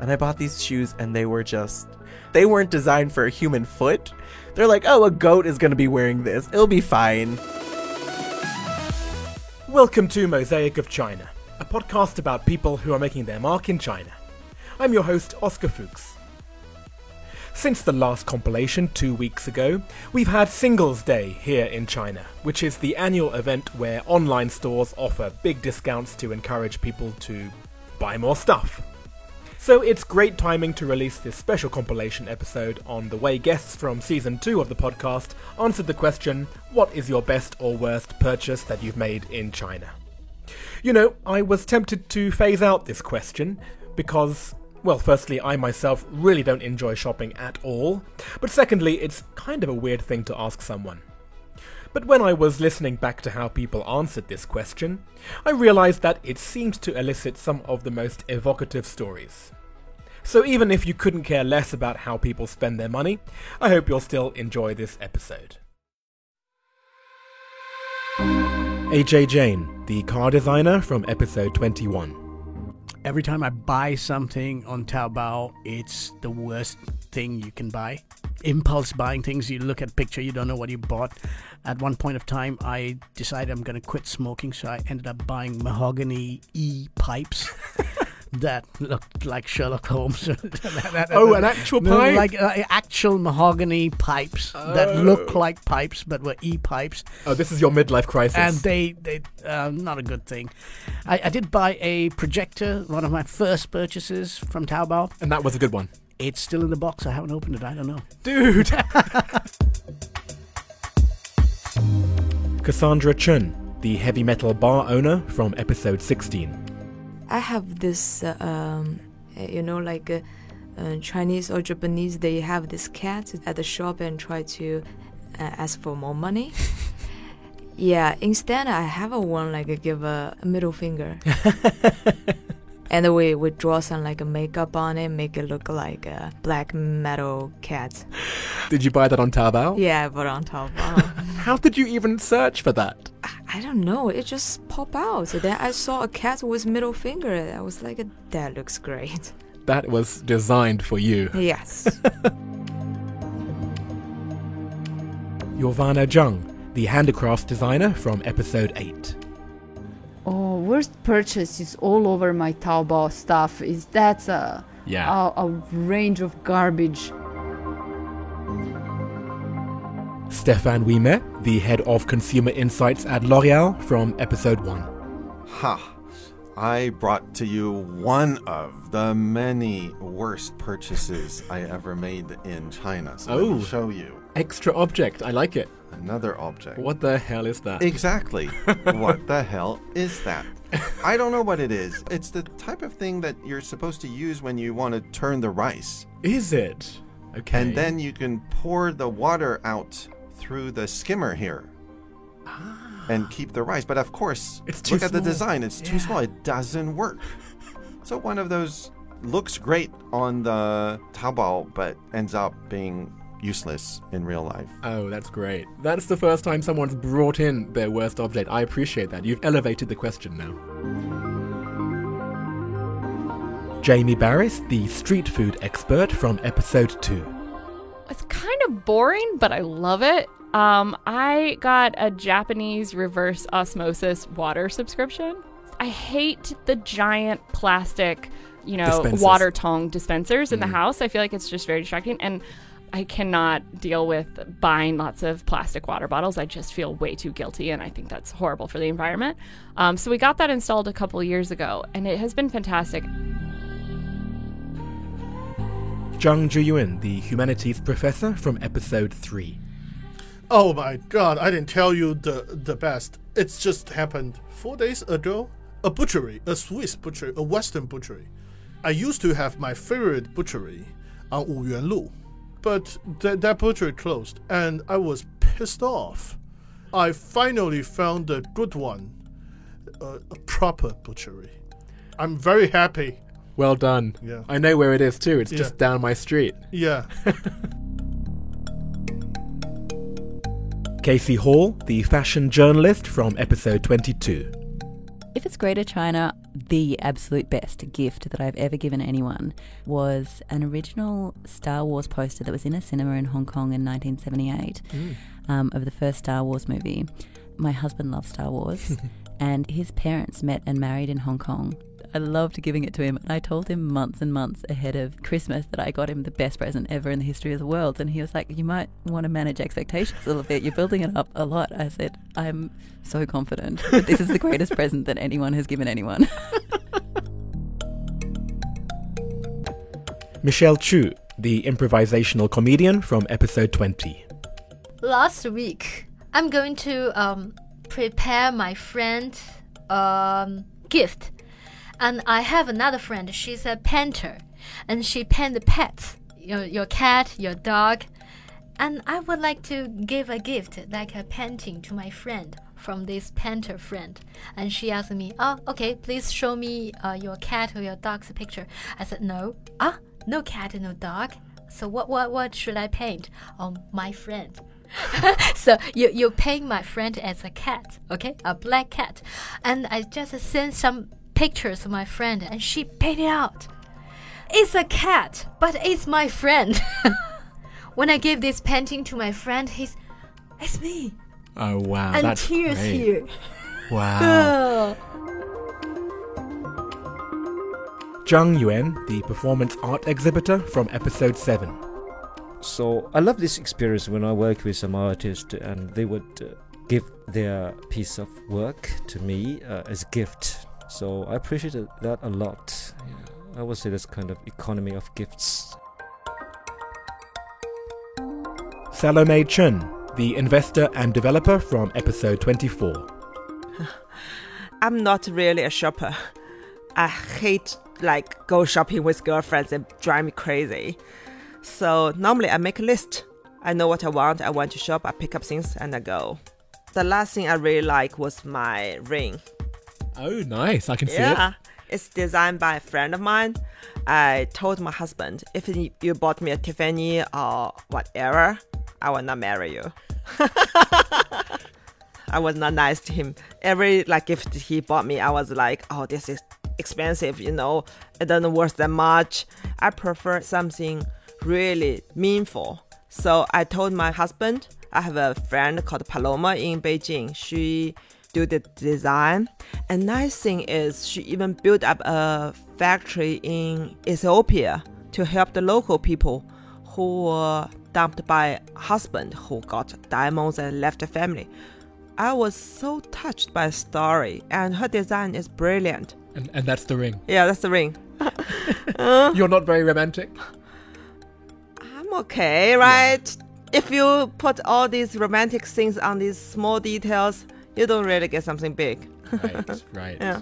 And I bought these shoes and they were just they weren't designed for a human foot. They're like, "Oh, a goat is going to be wearing this. It'll be fine." Welcome to Mosaic of China, a podcast about people who are making their mark in China. I'm your host, Oscar Fuchs. Since the last compilation two weeks ago, we've had Singles Day here in China, which is the annual event where online stores offer big discounts to encourage people to buy more stuff. So it's great timing to release this special compilation episode on the way guests from season 2 of the podcast answered the question what is your best or worst purchase that you've made in China? You know, I was tempted to phase out this question because, well, firstly, I myself really don't enjoy shopping at all, but secondly, it's kind of a weird thing to ask someone. But when I was listening back to how people answered this question, I realized that it seemed to elicit some of the most evocative stories. So even if you couldn't care less about how people spend their money, I hope you'll still enjoy this episode. AJ Jane, the car designer from episode 21. Every time I buy something on Taobao, it's the worst thing you can buy. Impulse buying things, you look at a picture, you don't know what you bought. At one point of time, I decided I'm going to quit smoking, so I ended up buying mahogany e pipes. that looked like Sherlock Holmes. oh, an actual pipe? Like uh, actual mahogany pipes oh. that look like pipes but were e pipes. Oh, this is your midlife crisis. And they, they uh, not a good thing. I, I did buy a projector, one of my first purchases from Taobao. And that was a good one. It's still in the box. I haven't opened it. I don't know. Dude! Cassandra Chun, the heavy metal bar owner from episode 16. I have this, uh, um, you know, like uh, uh, Chinese or Japanese, they have this cat at the shop and try to uh, ask for more money. yeah, instead I have a one like give a, a middle finger. and we we draw some like a makeup on it, make it look like a black metal cat. Did you buy that on Taobao? Yeah, I bought it on Taobao. How did you even search for that? I don't know. It just popped out. Then I saw a cat with middle finger. I was like, that looks great. That was designed for you. Yes. Yorvana Jung, the handicraft designer from episode 8. Worst purchases all over my Taobao stuff. Is that's a yeah. a, a range of garbage. Stefan Wiemer, the head of consumer insights at L'Oreal, from episode 1. Ha! I brought to you one of the many worst purchases I ever made in China. So oh, let me oh. show you. Extra object. I like it. Another object. What the hell is that? Exactly. what the hell is that? I don't know what it is. It's the type of thing that you're supposed to use when you want to turn the rice. Is it? Okay. And then you can pour the water out through the skimmer here. Ah. And keep the rice. But of course, it's look small. at the design. It's yeah. too small. It doesn't work. So one of those looks great on the Taobao, but ends up being useless in real life. Oh, that's great. That's the first time someone's brought in their worst object. I appreciate that. You've elevated the question now. Jamie Barys, the street food expert from episode 2. It's kind of boring, but I love it. Um, I got a Japanese reverse osmosis water subscription. I hate the giant plastic, you know, Dispensers. water tong dispensers in mm. the house. I feel like it's just very distracting. And I cannot deal with buying lots of plastic water bottles. I just feel way too guilty, and I think that's horrible for the environment. Um, so we got that installed a couple years ago, and it has been fantastic. Zhang Zhiyuan, the humanities professor from episode 3. Oh my god, I didn't tell you the, the best. It's just happened four days ago. A butchery, a Swiss butchery, a Western butchery. I used to have my favorite butchery on Wuyuan Lu, but th- that butchery closed, and I was pissed off. I finally found a good one, uh, a proper butchery. I'm very happy. Well done. Yeah. I know where it is too. It's Yeah. just down my street. Yeah. Casey Hall, the fashion journalist from episode 22. If it's Greater China, the absolute best gift that I've ever given anyone was an original Star Wars poster that was in a cinema in Hong Kong in 1978 um, of the first Star Wars movie. My husband loves Star Wars, and his parents met and married in Hong Kong. I loved giving it to him, and I told him months and months ahead of Christmas that I got him the best present ever in the history of the world. And he was like, You might want to manage expectations a little bit. You're building it up a lot. I said, I'm so confident that this is the greatest present that anyone has given anyone. Michelle Chu, the improvisational comedian from episode 20. last week i'm going to um, prepare my friend um, gift and i have another friend. She's a painter. And she paints pets your, your cat your dog. And i would like to give a gift like a painting to my friend from this painter friend. And she asked me oh okay please show me uh, your cat or your dog's picture. I said no. Ah no cat no dog? So what what what should i paint? Oh my friend. So you you paint my friend as a cat, okay, a black cat, and I just sent some pictures of my friend, and she painted out. It's a cat, but it's my friend. when I gave this painting to my friend, he's, it's me, Oh, wow. and that's tears great. here. Wow. Zhang Yuan, the performance art exhibitor from episode 7. So I love this experience when I work with some artist and they would uh, give their piece of work to me uh, as a gift. So I appreciated that a lot. Yeah, I would say that's kind of economy of gifts. Salome Chen, the investor and developer from episode 24. I'm not really a shopper. I hate like go shopping with girlfriends and drive me crazy. So normally I make a list. I know what I want. I want to shop. I pick up things and I go. The last thing I really like was my ring. Oh, nice. I can see yeah, it's designed by a friend of mine. I told my husband if you you bought me a Tiffany or whatever, I will not marry you. I was not nice to him. Every like gift he bought me, I was like, oh, this is expensive. You know, it doesn't worth that much. I prefer something really meaningful. So I told my husband. I have a friend called Paloma in Beijing. She do the design. And nice thing is she even built up a factory in Ethiopia to help the local people who were dumped by husband who got diamonds and left the family. I was so touched by the story, and her design is brilliant. And, and that's the ring. Yeah, that's the ring. You're not very romantic? I'm okay, right? If you put all these romantic things on these small details, you don't really get something big. Right, right. Yeah.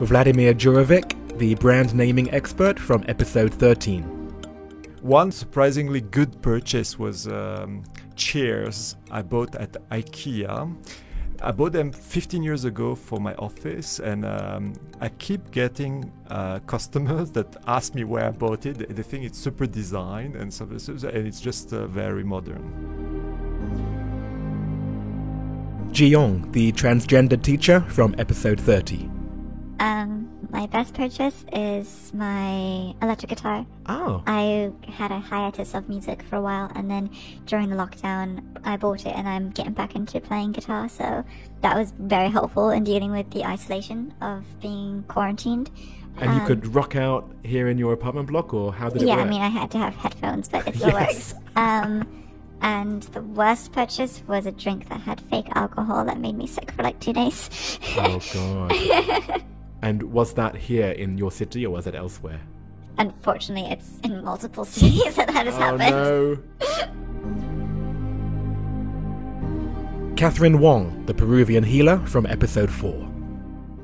Vladimir Djurovic, the brand naming expert from episode 13. One surprisingly good purchase was um, chairs I bought at IKEA. I bought them 15 years ago for my office, and um, I keep getting uh, customers that ask me where I bought it. They think it's super design and so, so- so- and it's just uh, very modern. Ji Yong, the transgender teacher from episode 30. Um, my best purchase is my electric guitar. Oh. I had a hiatus of music for a while, and then during the lockdown, I bought it, and I'm getting back into playing guitar. So that was very helpful in dealing with the isolation of being quarantined. And you Um, could rock out here in your apartment block, or how did it yeah, work? I mean, I had to have headphones, but it still Yes. works. Um, and the worst purchase was a drink that had fake alcohol that made me sick for like two days. Oh, God. and was that here in your city, or was it elsewhere? Unfortunately, it's in multiple cities that that has oh, happened. no. Catherine Wong, the Peruvian healer from episode 4.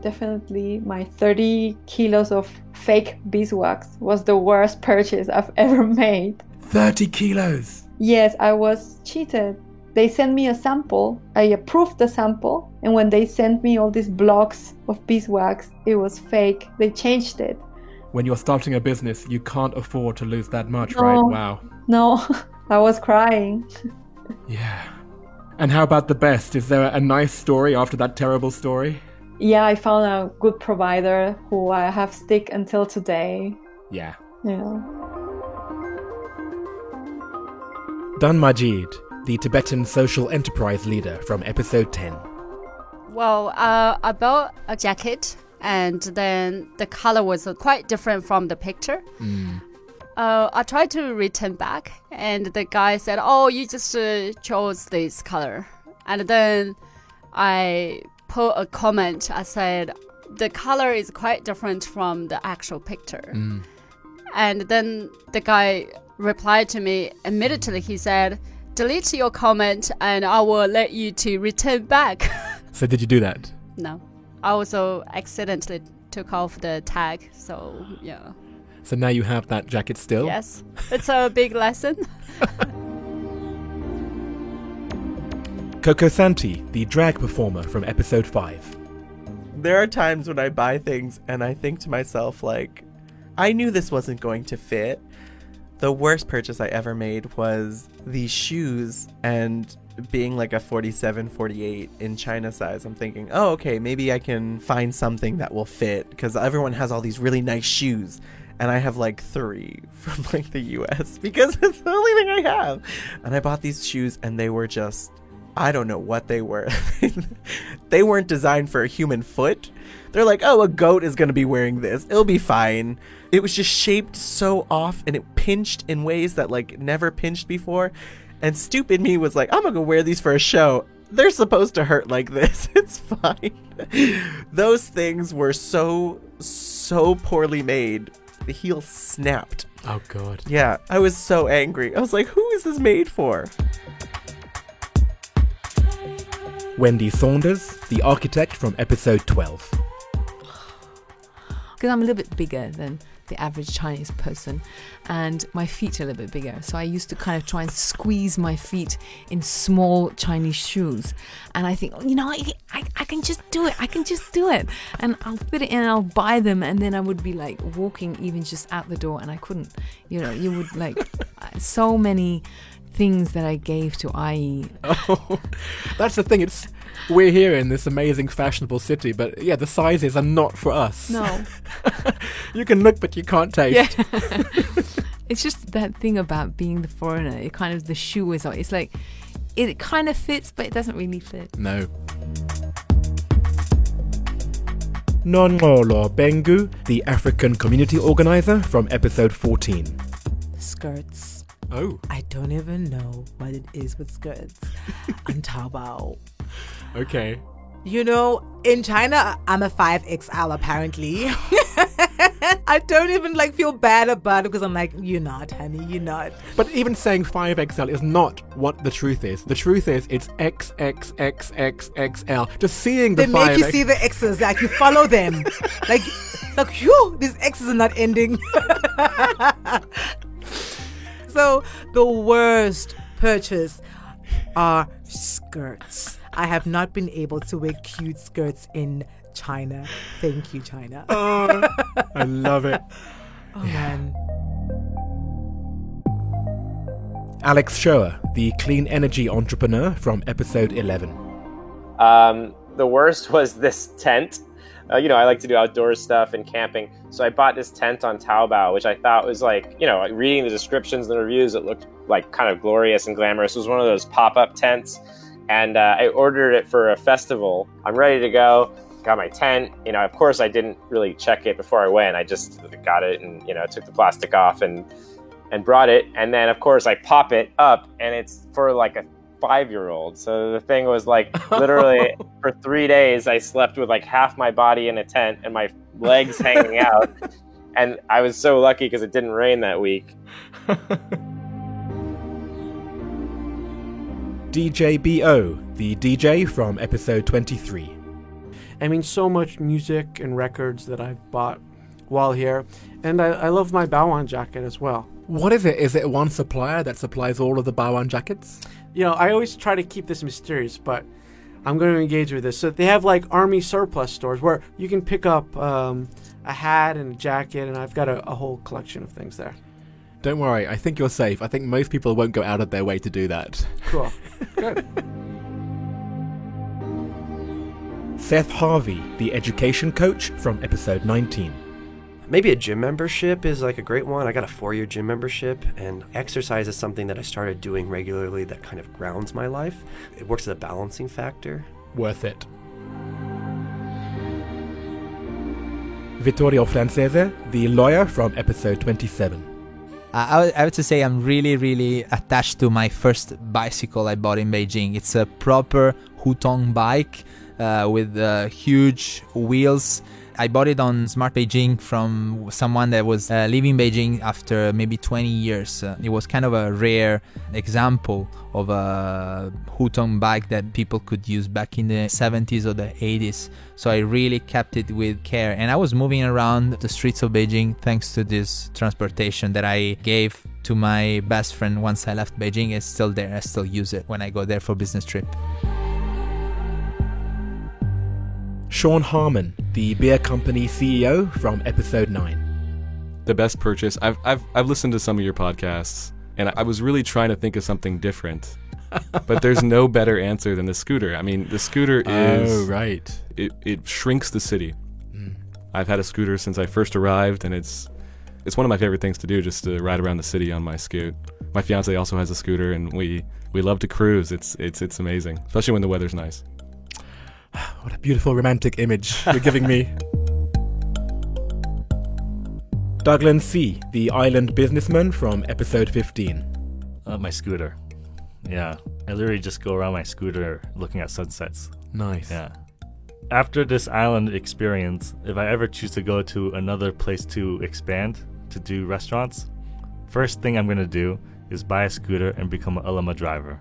Definitely, my 30 kilos of fake beeswax was the worst purchase I've ever made. 30 kilos! Yes, I was cheated. They sent me a sample. I approved the sample, and when they sent me all these blocks of beeswax, it was fake. They changed it. When you're starting a business, you can't afford to lose that much, No. right? Wow. No, I was crying. Yeah. And how about the best? Is there a nice story after that terrible story? yeah, I found a good provider who I have stick until today. Yeah. Yeah. Dan Majid, the Tibetan social enterprise leader from episode 10. Well, uh, I bought a jacket, and then the color was quite different from the picture. Uh, I tried to return back, and the guy said, "Oh, you just uh, chose this color." And then I put a comment. I said, "The color is quite different from the actual picture." And then the guy replied to me immediately. He said, "Delete your comment, and I will let you to return back." So, did you do that? no, I also accidentally took off the tag. So yeah. So now you have that jacket still? Yes, it's a big lesson. Coco Santi, the drag performer from episode 5. There are times when I buy things and I think to myself, like, I knew this wasn't going to fit. The worst purchase I ever made was these shoes and being like a 47, 48 in China size. I'm thinking, oh, okay, maybe I can find something that will fit because everyone has all these really nice shoes. And I have like three from like the US because it's the only thing I have. And I bought these shoes and they were just I don't know what they were. they weren't designed for a human foot. They're like, oh, a goat is going to be wearing this. It'll be fine. It was just shaped so off and it pinched in ways that like never pinched before. And stupid me was like, I'm going to go wear these for a show. They're supposed to hurt like this. It's fine. Those things were so, so poorly made. The heel snapped. Oh, God. Yeah, I was so angry. I was like, who is this made for? Wendy Saunders, the architect from episode 12. Because I'm a little bit bigger than the average Chinese person, and my feet are a little bit bigger. So I used to kind of try and squeeze my feet in small Chinese shoes, and I think, oh, you know, I, I, I can just do it. I can just do it, and I'll fit it in. and I'll buy them, and then I would be like walking even just out the door, and I couldn't. You know, you would like uh, so many things that I gave to Ayi. Oh, that's the thing. It's we're here in this amazing fashionable city, but yeah, the sizes are not for us. No. you can look, but you can't taste. Yeah. it's just that thing about being the foreigner. It kind of the shoe is. on. It's like it kind of fits, but it doesn't really fit. No. Nonolo Bengu, the African community organizer from episode 14. Skirts. Oh. I don't even know what it is with skirts on Taobao. Okay. You know, in China, I'm a 5XL apparently. I don't even like feel bad about it because I'm like, you're not, honey, you're not. But even saying 5XL is not what the truth is. The truth is it's XXXXXL. Just seeing the They 5 make you see the X's, like you follow them. like, like, phew, these X's are not ending. so, the worst purchase are skirts. I have not been able to wear cute skirts in China. Thank you, China. Oh, I love it. Oh, man. Alex Shoer, the clean energy entrepreneur from episode 11. Um, the worst was this tent. Uh, you know, I like to do outdoor stuff and camping. So I bought this tent on Taobao, which I thought was like, you know, reading the descriptions and the reviews, it looked like kind of glorious and glamorous. It was one of those pop up tents. And uh, I ordered it for a festival. I'm ready to go. Got my tent. You know, of course, I didn't really check it before I went. I just got it and, you know, took the plastic off and and brought it. And then, of course, I pop it up and it's for like a five year old. So the thing was like literally for three days, I slept with like half my body in a tent and my legs hanging out. And I was so lucky because it didn't rain that week. DJ BO, the DJ from episode 23. I mean, so much music and records that I've bought while here. And I, I love my Baoan jacket as well. What is it? Is it one supplier that supplies all of the Baoan jackets? You know, I always try to keep this mysterious, but I'm going to engage with this. So they have like army surplus stores where you can pick up um, a hat and a jacket, and I've got a, a whole collection of things there. Don't worry, I think you're safe. I think most people won't go out of their way to do that. Cool. Good. Seth Harvey, the education coach from episode 19. Maybe a gym membership is like a great one. I got a four year gym membership, and exercise is something that I started doing regularly that kind of grounds my life. It works as a balancing factor. Worth it. Vittorio Francese, the lawyer from episode 27. I, I have to say I'm really, really attached to my first bicycle I bought in Beijing. It's a proper Hutong bike uh, with uh, huge wheels. I bought it on Smart Beijing from someone that was uh, leaving Beijing after maybe 20 years. Uh, it was kind of a rare example of a Hutong bike that people could use back in the 70s or the 80s. So I really kept it with care. And I was moving around the streets of Beijing thanks to this transportation that I gave to my best friend once I left Beijing. It's still there. I still use it when I go there for business trip. Sean Harmon, the beer company CEO from episode 9. The best purchase. I've, I've, I've listened to some of your podcasts and I was really trying to think of something different. but there's no better answer than the scooter. I mean, the scooter is. Oh, right. It, it shrinks the city. Mm. I've had a scooter since I first arrived, and it's it's one of my favorite things to do just to ride around the city on my scoot. My fiance also has a scooter, and we, we love to cruise. It's, it's, it's amazing, especially when the weather's nice. What a beautiful romantic image you're giving me. Douglas C., the island businessman from episode 15. Uh, my scooter. Yeah. I literally just go around my scooter looking at sunsets. Nice. Yeah. After this island experience, if I ever choose to go to another place to expand, to do restaurants, first thing I'm going to do is buy a scooter and become an Ele.me driver.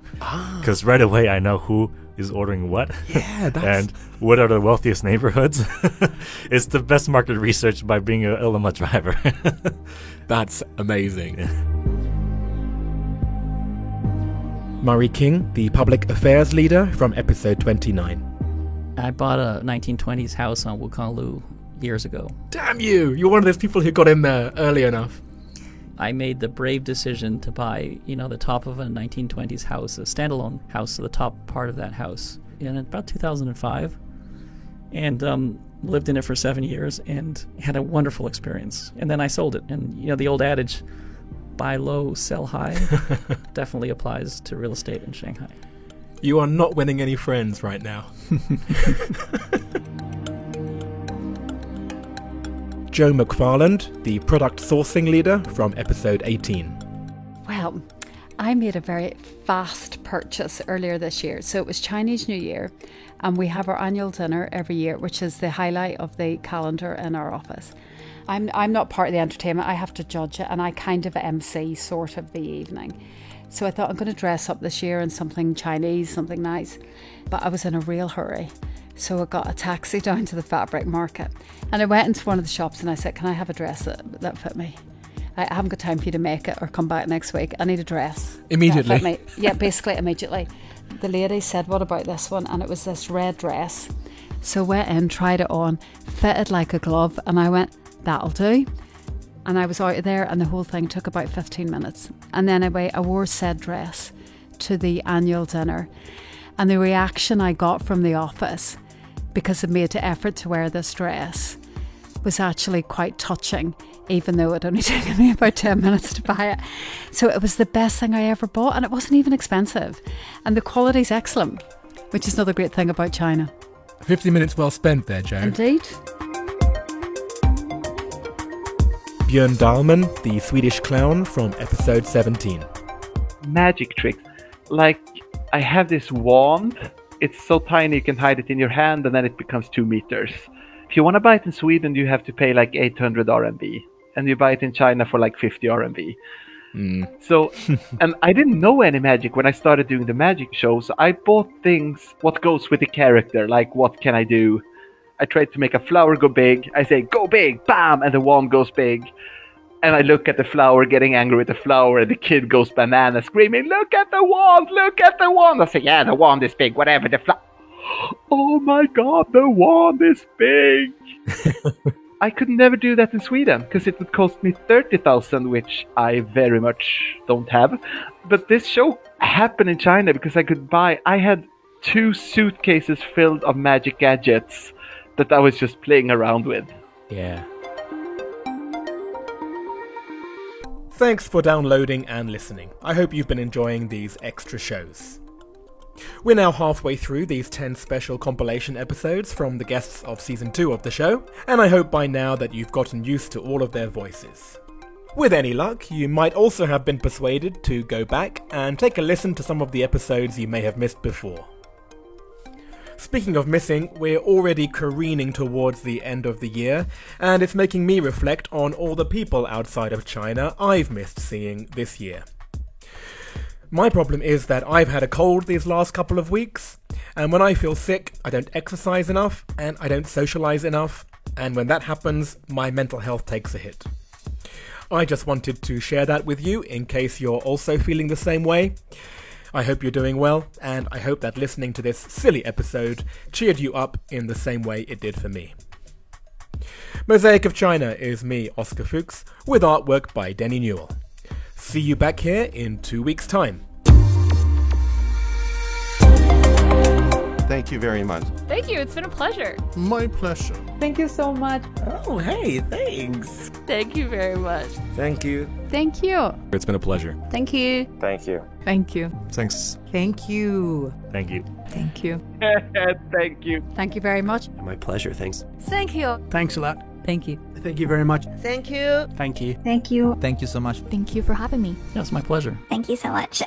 Because right away I know who is ordering what. Yeah, that's... and what are the wealthiest neighborhoods. it's the best market research by being an Ele.me driver. that's amazing. Murray King, the public affairs leader from episode 29. I bought a 1920s house on Wukang Lu years ago. Damn you! You're one of those people who got in there early enough. I made the brave decision to buy, you know, the top of a 1920s house, a standalone house, the top part of that house in about 2005, and um, lived in it for seven years and had a wonderful experience. And then I sold it, and you know, the old adage, buy low, sell high, definitely applies to real estate in Shanghai. You are not winning any friends right now. Joe McFarland, the product sourcing leader from episode 18. Well, I made a very fast purchase earlier this year. So it was Chinese New Year, and we have our annual dinner every year, which is the highlight of the calendar in our office. I'm, I'm not part of the entertainment, I have to judge it, and I kind of MC sort of the evening. So I thought I'm going to dress up this year in something Chinese, something nice. But I was in a real hurry. So I got a taxi down to the fabric market and I went into one of the shops and I said, Can I have a dress that, that fit me? I haven't got time for you to make it or come back next week. I need a dress. Immediately. Yeah, basically immediately. The lady said, What about this one? And it was this red dress. So went in, tried it on, fitted like a glove, and I went, That'll do. And I was out of there and the whole thing took about 15 minutes. And then I, I wore said dress to the annual dinner. And the reaction I got from the office because I made the effort to wear this dress was actually quite touching, even though it only took me about 10 minutes to buy it. So it was the best thing I ever bought, and it wasn't even expensive. And the quality's excellent, which is another great thing about China. 50 minutes well spent there, Joe. Indeed. Björn Dahlman, the Swedish clown from episode 17. Magic tricks. Like, I have this wand it's so tiny you can hide it in your hand and then it becomes two meters. If you want to buy it in Sweden, you have to pay like 800 RMB, and you buy it in China for like 50 RMB. Mm. So, and I didn't know any magic when I started doing the magic shows. I bought things, what goes with the character, like what can I do? I tried to make a flower go big. I say, go big, bam, and the wand goes big. And I look at the flower, getting angry with the flower, and the kid goes banana, screaming, Look at the wand! Look at the wand! I say, Yeah, the wand is big, whatever. The flower. Oh my god, the wand is big! I could never do that in Sweden because it would cost me 30,000, which I very much don't have. But this show happened in China because I could buy, I had two suitcases filled of magic gadgets that I was just playing around with. Yeah. Thanks for downloading and listening. I hope you've been enjoying these extra shows. We're now halfway through these 10 special compilation episodes from the guests of season 2 of the show, and I hope by now that you've gotten used to all of their voices. With any luck, you might also have been persuaded to go back and take a listen to some of the episodes you may have missed before. Speaking of missing, we're already careening towards the end of the year, and it's making me reflect on all the people outside of China I've missed seeing this year. My problem is that I've had a cold these last couple of weeks, and when I feel sick, I don't exercise enough and I don't socialize enough, and when that happens, my mental health takes a hit. I just wanted to share that with you in case you're also feeling the same way. I hope you're doing well, and I hope that listening to this silly episode cheered you up in the same way it did for me. Mosaic of China is me, Oscar Fuchs, with artwork by Denny Newell. See you back here in two weeks' time. Thank you very much. Thank you. It's been a pleasure. My pleasure. Thank you so much. Oh, hey, thanks. Thank you very much. Thank you. Thank you. It's been a pleasure. Thank you. Thank you. Thank you. Thanks. Thank you. Thank you. Thank you. Thank you. Thank you very much. My pleasure. Thanks. Thank you. Thanks a lot. Thank you. Thank you very much. Thank you. Thank you. Thank you. Thank you so much. Thank you for having me. Yes, my pleasure. Thank you so much.